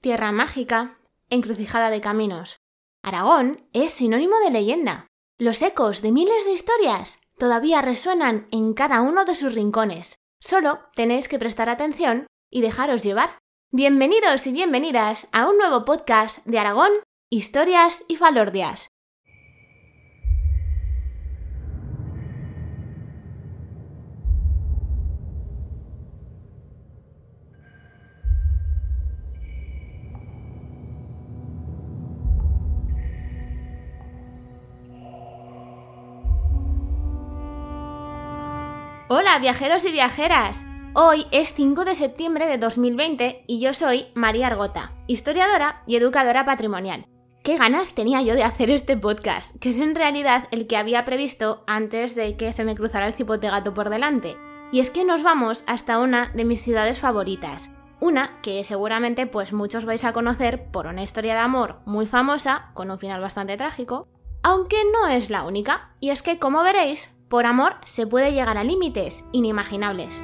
tierra mágica, encrucijada de caminos. Aragón es sinónimo de leyenda. Los ecos de miles de historias todavía resuenan en cada uno de sus rincones. Solo tenéis que prestar atención y dejaros llevar. Bienvenidos y bienvenidas a un nuevo podcast de Aragón, Historias y Falordias. Hola viajeros y viajeras. Hoy es 5 de septiembre de 2020 y yo soy María Argota, historiadora y educadora patrimonial. Qué ganas tenía yo de hacer este podcast, que es en realidad el que había previsto antes de que se me cruzara el cipote gato por delante. Y es que nos vamos hasta una de mis ciudades favoritas. Una que seguramente pues muchos vais a conocer por una historia de amor muy famosa, con un final bastante trágico, aunque no es la única. Y es que como veréis, por amor se puede llegar a límites inimaginables.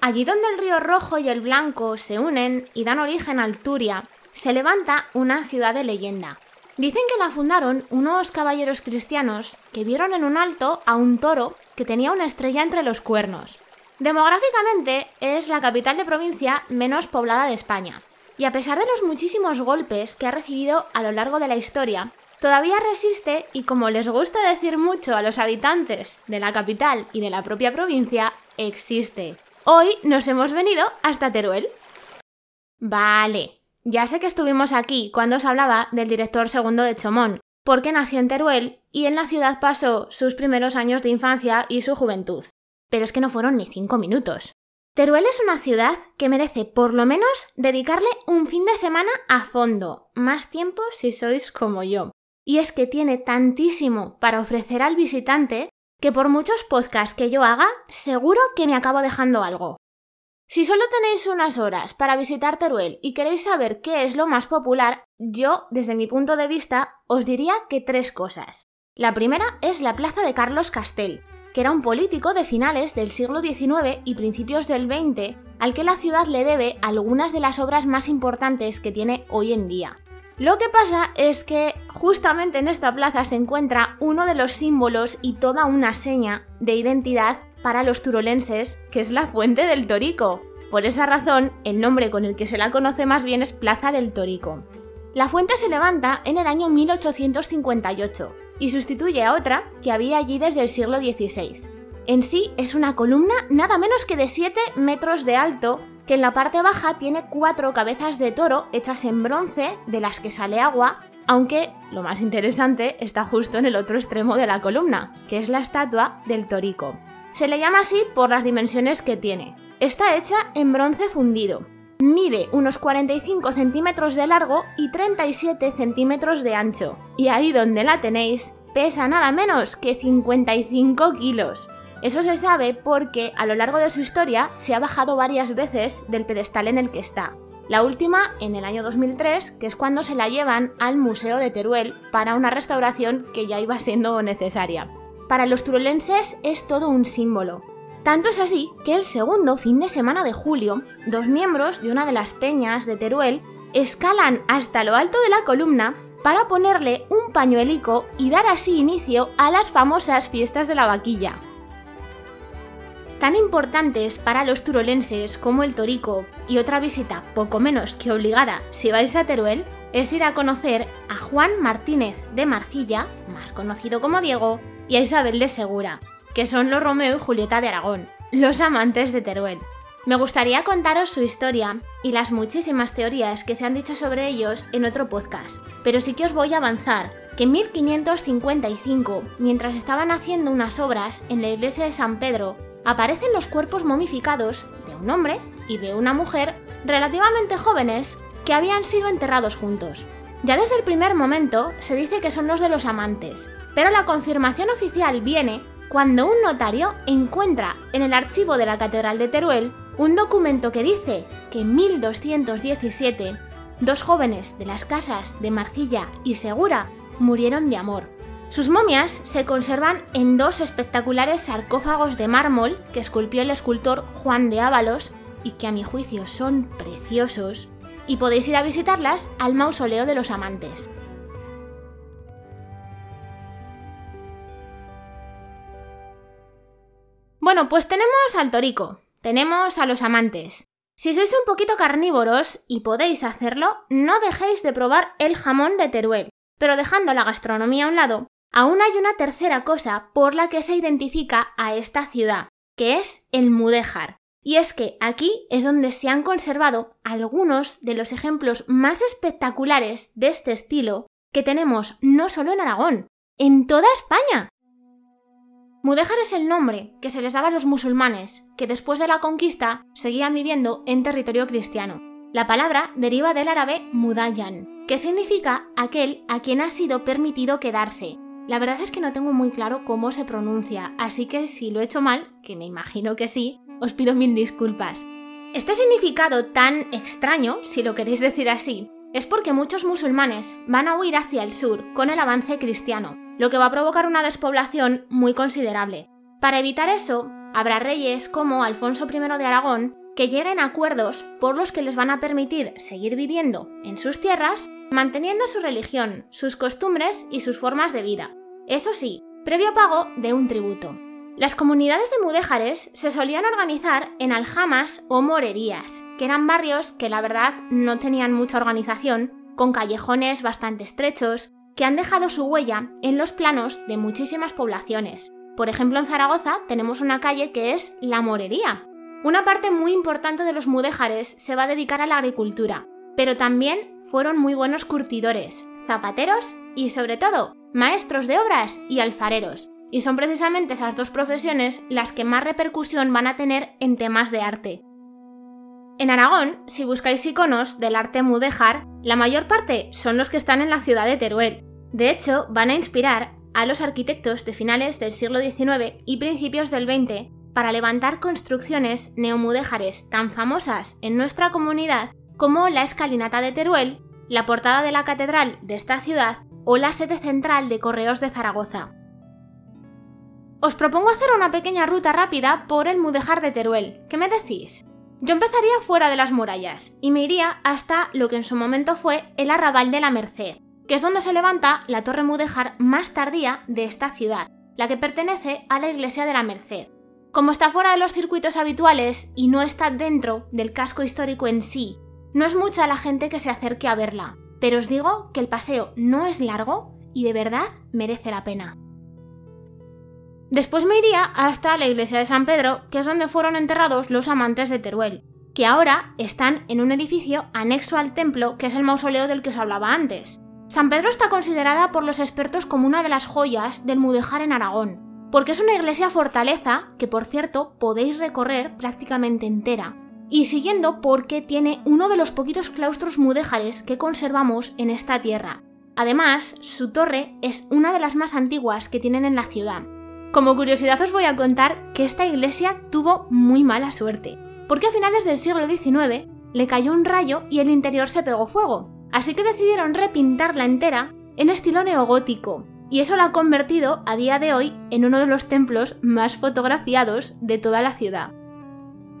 Allí donde el río Rojo y el Blanco se unen y dan origen a Alturia, se levanta una ciudad de leyenda. Dicen que la fundaron unos caballeros cristianos que vieron en un alto a un toro que tenía una estrella entre los cuernos. Demográficamente es la capital de provincia menos poblada de España, y a pesar de los muchísimos golpes que ha recibido a lo largo de la historia, todavía resiste y como les gusta decir mucho a los habitantes de la capital y de la propia provincia, existe. Hoy nos hemos venido hasta Teruel. Vale, ya sé que estuvimos aquí cuando os hablaba del director segundo de Chomón, porque nació en Teruel y en la ciudad pasó sus primeros años de infancia y su juventud pero es que no fueron ni cinco minutos. Teruel es una ciudad que merece por lo menos dedicarle un fin de semana a fondo, más tiempo si sois como yo. Y es que tiene tantísimo para ofrecer al visitante que por muchos podcasts que yo haga, seguro que me acabo dejando algo. Si solo tenéis unas horas para visitar Teruel y queréis saber qué es lo más popular, yo, desde mi punto de vista, os diría que tres cosas. La primera es la plaza de Carlos Castell, que era un político de finales del siglo XIX y principios del XX, al que la ciudad le debe algunas de las obras más importantes que tiene hoy en día. Lo que pasa es que justamente en esta plaza se encuentra uno de los símbolos y toda una seña de identidad para los turolenses, que es la Fuente del Torico. Por esa razón, el nombre con el que se la conoce más bien es Plaza del Torico. La fuente se levanta en el año 1858 y sustituye a otra que había allí desde el siglo XVI. En sí es una columna nada menos que de 7 metros de alto que en la parte baja tiene cuatro cabezas de toro hechas en bronce de las que sale agua, aunque lo más interesante está justo en el otro extremo de la columna, que es la estatua del torico. Se le llama así por las dimensiones que tiene. Está hecha en bronce fundido. Mide unos 45 centímetros de largo y 37 centímetros de ancho. Y ahí donde la tenéis, pesa nada menos que 55 kilos. Eso se sabe porque a lo largo de su historia se ha bajado varias veces del pedestal en el que está. La última en el año 2003, que es cuando se la llevan al Museo de Teruel para una restauración que ya iba siendo necesaria. Para los turolenses es todo un símbolo. Tanto es así que el segundo fin de semana de julio, dos miembros de una de las peñas de Teruel escalan hasta lo alto de la columna para ponerle un pañuelico y dar así inicio a las famosas fiestas de la vaquilla. Tan importantes para los turolenses como el Torico y otra visita poco menos que obligada si vais a Teruel es ir a conocer a Juan Martínez de Marcilla, más conocido como Diego, y a Isabel de Segura, que son los Romeo y Julieta de Aragón, los amantes de Teruel. Me gustaría contaros su historia y las muchísimas teorías que se han dicho sobre ellos en otro podcast, pero sí que os voy a avanzar que en 1555, mientras estaban haciendo unas obras en la iglesia de San Pedro, aparecen los cuerpos momificados de un hombre y de una mujer relativamente jóvenes que habían sido enterrados juntos. Ya desde el primer momento se dice que son los de los amantes, pero la confirmación oficial viene cuando un notario encuentra en el archivo de la Catedral de Teruel un documento que dice que en 1217 dos jóvenes de las casas de Marcilla y Segura murieron de amor. Sus momias se conservan en dos espectaculares sarcófagos de mármol que esculpió el escultor Juan de Ábalos y que a mi juicio son preciosos, y podéis ir a visitarlas al mausoleo de los amantes. Bueno, pues tenemos al torico, tenemos a los amantes. Si sois un poquito carnívoros y podéis hacerlo, no dejéis de probar el jamón de Teruel. Pero dejando la gastronomía a un lado, aún hay una tercera cosa por la que se identifica a esta ciudad, que es el mudéjar. Y es que aquí es donde se han conservado algunos de los ejemplos más espectaculares de este estilo que tenemos no solo en Aragón, en toda España. Mudéjar es el nombre que se les daba a los musulmanes, que después de la conquista seguían viviendo en territorio cristiano. La palabra deriva del árabe mudayan, que significa aquel a quien ha sido permitido quedarse. La verdad es que no tengo muy claro cómo se pronuncia, así que si lo he hecho mal, que me imagino que sí, os pido mil disculpas. Este significado tan extraño, si lo queréis decir así, es porque muchos musulmanes van a huir hacia el sur con el avance cristiano, lo que va a provocar una despoblación muy considerable. Para evitar eso, habrá reyes como Alfonso I de Aragón que lleguen a acuerdos por los que les van a permitir seguir viviendo en sus tierras, manteniendo su religión, sus costumbres y sus formas de vida. Eso sí, previo pago de un tributo. Las comunidades de mudéjares se solían organizar en aljamas o morerías, que eran barrios que la verdad no tenían mucha organización, con callejones bastante estrechos, que han dejado su huella en los planos de muchísimas poblaciones. Por ejemplo, en Zaragoza tenemos una calle que es La Morería. Una parte muy importante de los mudéjares se va a dedicar a la agricultura, pero también fueron muy buenos curtidores, zapateros y sobre todo maestros de obras y alfareros. Y son precisamente esas dos profesiones las que más repercusión van a tener en temas de arte. En Aragón, si buscáis iconos del arte mudéjar, la mayor parte son los que están en la ciudad de Teruel, de hecho, van a inspirar a los arquitectos de finales del siglo XIX y principios del XX para levantar construcciones neomudéjares tan famosas en nuestra comunidad como la escalinata de Teruel, la portada de la catedral de esta ciudad o la sede central de Correos de Zaragoza. Os propongo hacer una pequeña ruta rápida por el mudéjar de Teruel. ¿Qué me decís? Yo empezaría fuera de las murallas y me iría hasta lo que en su momento fue el arrabal de la Merced, que es donde se levanta la torre mudéjar más tardía de esta ciudad, la que pertenece a la iglesia de la Merced. Como está fuera de los circuitos habituales y no está dentro del casco histórico en sí, no es mucha la gente que se acerque a verla, pero os digo que el paseo no es largo y de verdad merece la pena. Después me iría hasta la iglesia de San Pedro, que es donde fueron enterrados los amantes de Teruel, que ahora están en un edificio anexo al templo, que es el mausoleo del que os hablaba antes. San Pedro está considerada por los expertos como una de las joyas del mudéjar en Aragón, porque es una iglesia fortaleza que por cierto podéis recorrer prácticamente entera, y siguiendo porque tiene uno de los poquitos claustros mudéjares que conservamos en esta tierra. Además, su torre es una de las más antiguas que tienen en la ciudad. Como curiosidad os voy a contar que esta iglesia tuvo muy mala suerte, porque a finales del siglo XIX le cayó un rayo y el interior se pegó fuego, Así que decidieron repintarla entera en estilo neogótico, y eso la ha convertido a día de hoy en uno de los templos más fotografiados de toda la ciudad.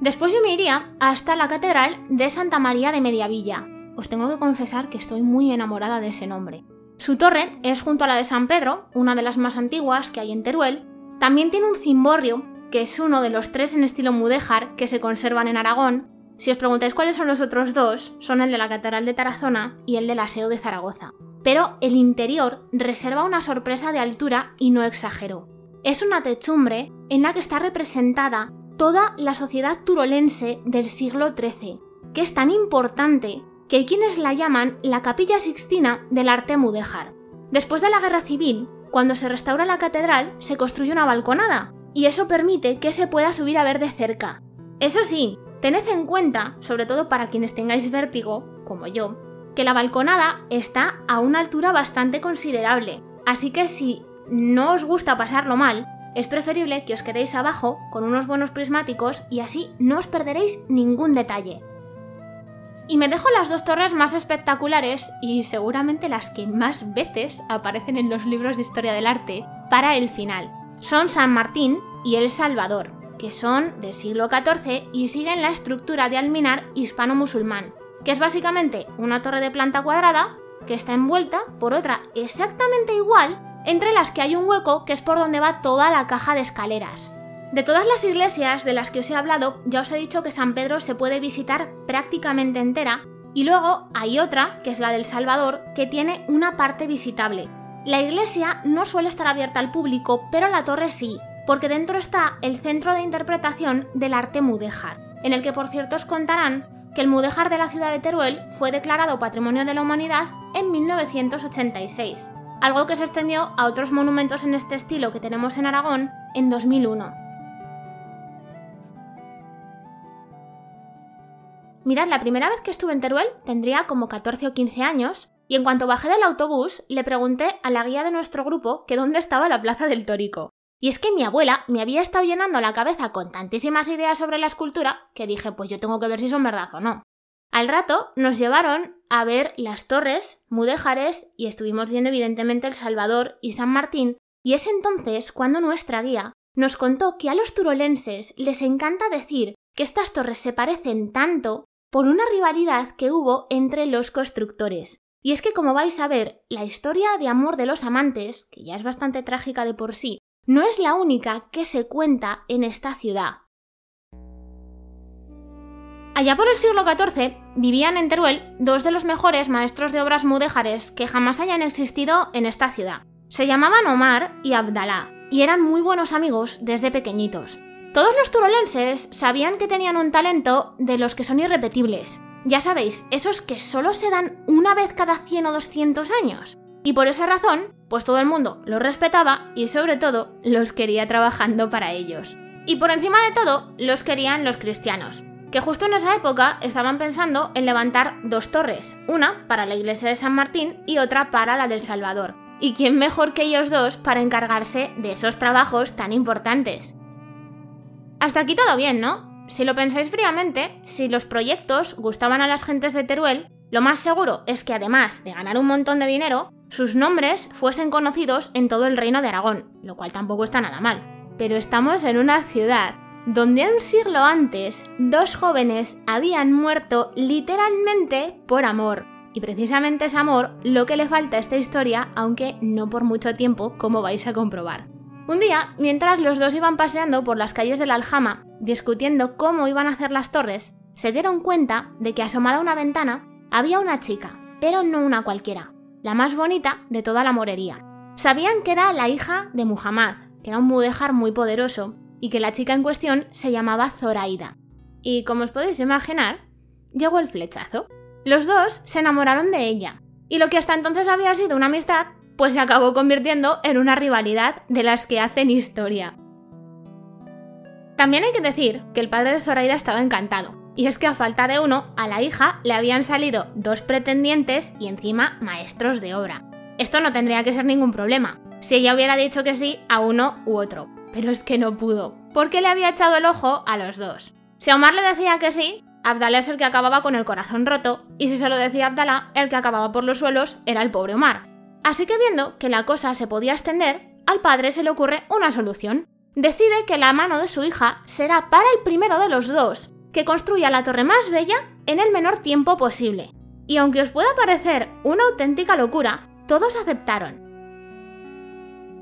Después yo me iría hasta la Catedral de Santa María de Mediavilla. Os tengo que confesar que estoy muy enamorada de ese nombre. Su torre es junto a la de San Pedro, una de las más antiguas que hay en Teruel. También tiene un cimborrio, que es uno de los tres en estilo mudéjar que se conservan en Aragón, si os preguntáis cuáles son los otros dos, son el de la Catedral de Tarazona y el del Aseo de Zaragoza. Pero el interior reserva una sorpresa de altura y no exagero. Es una techumbre en la que está representada toda la sociedad turolense del siglo XIII, que es tan importante que hay quienes la llaman la capilla sixtina del arte mudéjar. Después de la guerra civil, cuando se restaura la catedral, se construye una balconada, y eso permite que se pueda subir a ver de cerca. Eso sí, Tened en cuenta, sobre todo para quienes tengáis vértigo, como yo, que la balconada está a una altura bastante considerable, así que si no os gusta pasarlo mal, es preferible que os quedéis abajo con unos buenos prismáticos y así no os perderéis ningún detalle. Y me dejo las dos torres más espectaculares y seguramente las que más veces aparecen en los libros de historia del arte para el final. Son San Martín y El Salvador, que son del siglo XIV y siguen la estructura de alminar hispano-musulmán, que es básicamente una torre de planta cuadrada que está envuelta por otra exactamente igual, entre las que hay un hueco que es por donde va toda la caja de escaleras. De todas las iglesias de las que os he hablado, ya os he dicho que San Pedro se puede visitar prácticamente entera, y luego hay otra, que es la del Salvador, que tiene una parte visitable. La iglesia no suele estar abierta al público, pero la torre sí, porque dentro está el centro de interpretación del arte mudéjar, en el que por cierto os contarán que el mudéjar de la ciudad de Teruel fue declarado Patrimonio de la Humanidad en 1986, algo que se extendió a otros monumentos en este estilo que tenemos en Aragón en 2001. Mirad, la primera vez que estuve en Teruel tendría como 14 o 15 años y en cuanto bajé del autobús le pregunté a la guía de nuestro grupo que dónde estaba la Plaza del Tórico. Y es que mi abuela me había estado llenando la cabeza con tantísimas ideas sobre la escultura que dije, pues yo tengo que ver si son verdad o no. Al rato nos llevaron a ver las torres, mudéjares y estuvimos viendo evidentemente El Salvador y San Martín, y es entonces cuando nuestra guía nos contó que a los turolenses les encanta decir que estas torres se parecen tanto por una rivalidad que hubo entre los constructores. Y es que como vais a ver, la historia de amor de los amantes, que ya es bastante trágica de por sí, no es la única que se cuenta en esta ciudad. Allá por el siglo XIV vivían en Teruel dos de los mejores maestros de obras mudéjares que jamás hayan existido en esta ciudad. Se llamaban Omar y Abdalá, y eran muy buenos amigos desde pequeñitos. Todos los turolenses sabían que tenían un talento de los que son irrepetibles. Ya sabéis, esos que solo se dan una vez cada 100 o 200 años. Y por esa razón, pues todo el mundo los respetaba y sobre todo los quería trabajando para ellos. Y por encima de todo, los querían los cristianos, que justo en esa época estaban pensando en levantar dos torres, una para la iglesia de San Martín y otra para la del Salvador. ¿Y quién mejor que ellos dos para encargarse de esos trabajos tan importantes? Hasta aquí todo bien, ¿no? Si lo pensáis fríamente, si los proyectos gustaban a las gentes de Teruel, lo más seguro es que además de ganar un montón de dinero, sus nombres fuesen conocidos en todo el reino de Aragón, lo cual tampoco está nada mal. Pero estamos en una ciudad donde un siglo antes dos jóvenes habían muerto literalmente por amor. Y precisamente es amor lo que le falta a esta historia, aunque no por mucho tiempo, como vais a comprobar. Un día, mientras los dos iban paseando por las calles de la Aljama, discutiendo cómo iban a hacer las torres, se dieron cuenta de que asomada a una ventana había una chica, pero no una cualquiera, la más bonita de toda la morería. Sabían que era la hija de Muhammad, que era un mudéjar muy poderoso, y que la chica en cuestión se llamaba Zoraida. Y como os podéis imaginar, llegó el flechazo. Los dos se enamoraron de ella, y lo que hasta entonces había sido una amistad pues se acabó convirtiendo en una rivalidad de las que hacen historia. También hay que decir que el padre de Zoraida estaba encantado, y es que a falta de uno, a la hija le habían salido dos pretendientes y encima maestros de obra. Esto no tendría que ser ningún problema, si ella hubiera dicho que sí a uno u otro, pero es que no pudo, porque le había echado el ojo a los dos. Si Omar le decía que sí, Abdalá es el que acababa con el corazón roto, y si se lo decía Abdalá, el que acababa por los suelos era el pobre Omar. Así que viendo que la cosa se podía extender, al padre se le ocurre una solución. Decide que la mano de su hija será para el primero de los dos, que construya la torre más bella en el menor tiempo posible. Y aunque os pueda parecer una auténtica locura, todos aceptaron.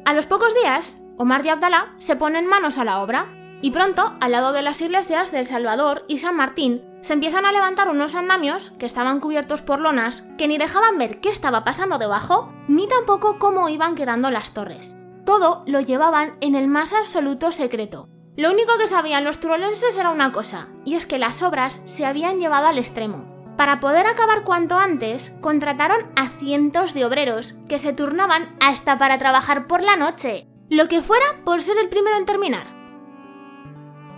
A los pocos días, Omar y Abdalá se ponen manos a la obra, y pronto, al lado de las iglesias del Salvador y San Martín, se empiezan a levantar unos andamios que estaban cubiertos por lonas que ni dejaban ver qué estaba pasando debajo, ni tampoco cómo iban quedando las torres. Todo lo llevaban en el más absoluto secreto. Lo único que sabían los turolenses era una cosa, y es que las obras se habían llevado al extremo. Para poder acabar cuanto antes, contrataron a cientos de obreros que se turnaban hasta para trabajar por la noche, lo que fuera por ser el primero en terminar.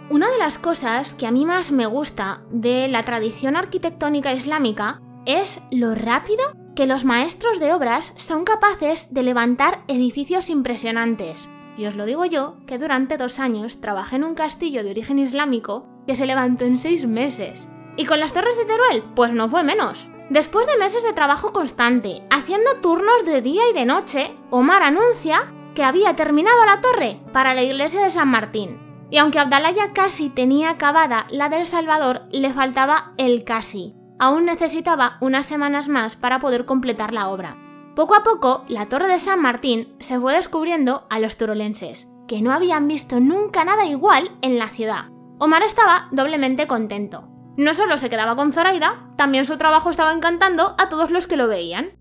Una de las cosas que a mí más me gusta de la tradición arquitectónica islámica es lo rápido que los maestros de obras son capaces de levantar edificios impresionantes. Y os lo digo yo, que durante dos años trabajé en un castillo de origen islámico que se levantó en seis meses. Y con las torres de Teruel, pues no fue menos. Después de meses de trabajo constante, haciendo turnos de día y de noche, Omar anuncia que había terminado la torre para la iglesia de San Martín. Y aunque Abdalá ya casi tenía acabada la del Salvador, le faltaba el casi. Aún necesitaba unas semanas más para poder completar la obra. Poco a poco, la torre de San Martín se fue descubriendo a los turolenses, que no habían visto nunca nada igual en la ciudad. Omar estaba doblemente contento. No solo se quedaba con Zoraida, también su trabajo estaba encantando a todos los que lo veían.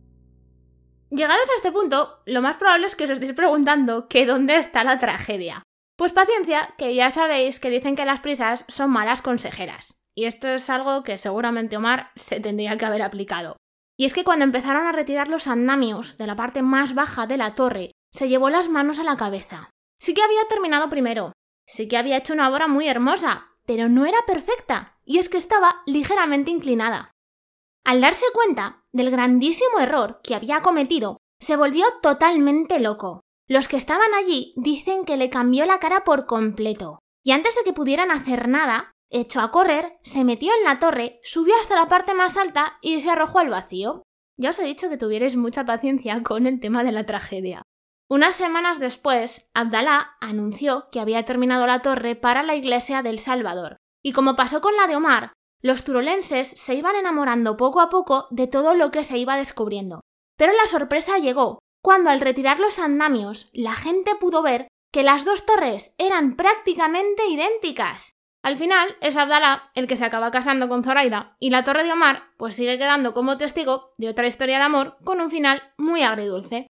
Llegados a este punto, lo más probable es que os estéis preguntando que dónde está la tragedia. Pues paciencia, que ya sabéis que dicen que las prisas son malas consejeras. Y esto es algo que seguramente Omar se tendría que haber aplicado. Y es que cuando empezaron a retirar los andamios de la parte más baja de la torre, se llevó las manos a la cabeza. Sí que había terminado primero, sí que había hecho una obra muy hermosa, pero no era perfecta, y es que estaba ligeramente inclinada. Al darse cuenta del grandísimo error que había cometido, se volvió totalmente loco. Los que estaban allí dicen que le cambió la cara por completo, y antes de que pudieran hacer nada, echó a correr, se metió en la torre, subió hasta la parte más alta y se arrojó al vacío. Ya os he dicho que tuvierais mucha paciencia con el tema de la tragedia. Unas semanas después, Abdalá anunció que había terminado la torre para la iglesia del Salvador, y como pasó con la de Omar, los turolenses se iban enamorando poco a poco de todo lo que se iba descubriendo. Pero la sorpresa llegó cuando al retirar los andamios la gente pudo ver que las dos torres eran prácticamente idénticas. Al final es Abdalá el que se acaba casando con Zoraida y la torre de Omar pues sigue quedando como testigo de otra historia de amor con un final muy agridulce.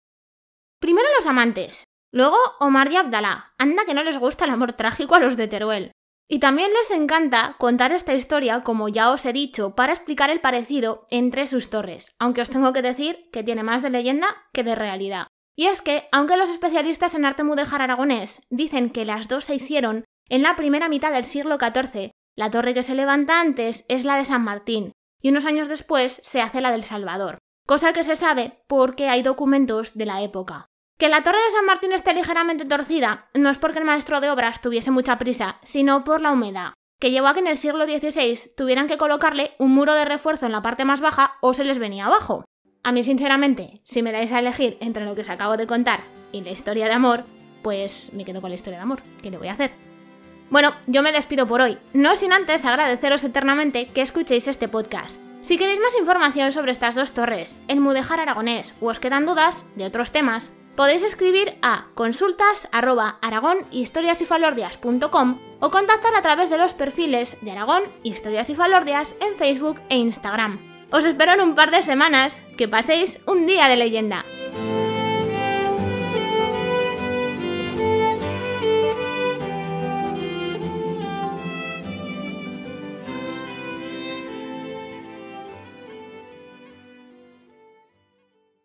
Primero los amantes, luego Omar y Abdalá. Anda que no les gusta el amor trágico a los de Teruel. Y también les encanta contar esta historia, como ya os he dicho, para explicar el parecido entre sus torres, aunque os tengo que decir que tiene más de leyenda que de realidad. Y es que, aunque los especialistas en arte mudéjar aragonés dicen que las dos se hicieron en la primera mitad del siglo XIV, la torre que se levanta antes es la de San Martín, y unos años después se hace la del Salvador, cosa que se sabe porque hay documentos de la época. Que la torre de San Martín esté ligeramente torcida no es porque el maestro de obras tuviese mucha prisa, sino por la humedad, que llevó a que en el siglo XVI tuvieran que colocarle un muro de refuerzo en la parte más baja o se les venía abajo. A mí, sinceramente, si me dais a elegir entre lo que os acabo de contar y la historia de amor, pues me quedo con la historia de amor. ¿Qué le voy a hacer? Bueno, yo me despido por hoy, no sin antes agradeceros eternamente que escuchéis este podcast. Si queréis más información sobre estas dos torres, el Mudejar Aragonés o os quedan dudas de otros temas, podéis escribir a consultas o contactar a través de los perfiles de Aragón, Historias y Falordias en Facebook e Instagram. Os espero en un par de semanas. Que paséis un día de leyenda.